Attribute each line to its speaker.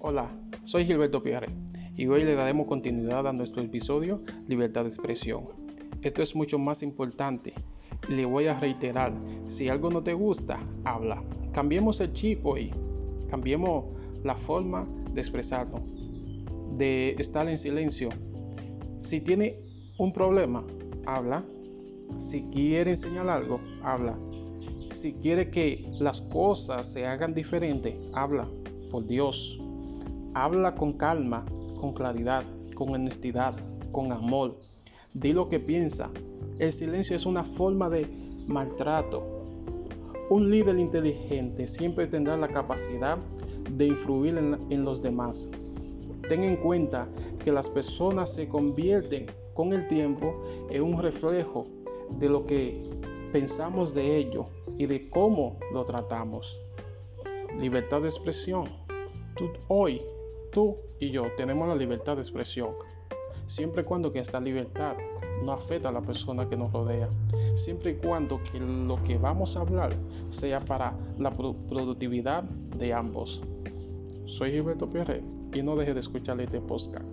Speaker 1: Hola, soy Gilberto Pierre y hoy le daremos continuidad a nuestro episodio Libertad de Expresión. Esto es mucho más importante. Le voy a reiterar, si algo no te gusta, habla. Cambiemos el chip hoy. Cambiemos la forma de expresarnos, de estar en silencio. Si tiene un problema, habla. Si quiere enseñar algo, habla. Si quiere que las cosas se hagan diferente, habla. Por Dios, habla con calma, con claridad, con honestidad, con amor. Di lo que piensa. El silencio es una forma de maltrato. Un líder inteligente siempre tendrá la capacidad de influir en, los demás. Ten en cuenta que las personas se convierten con el tiempo en un reflejo de lo que pensamos de ello y de cómo lo tratamos. Libertad de expresión. Tú, hoy, tú y yo tenemos la libertad de expresión. Siempre y cuando que esta libertad no afecta a la persona que nos rodea. Siempre y cuando que lo que vamos a hablar sea para la productividad de ambos. Soy Gilberto Pierre y no deje de escuchar este podcast.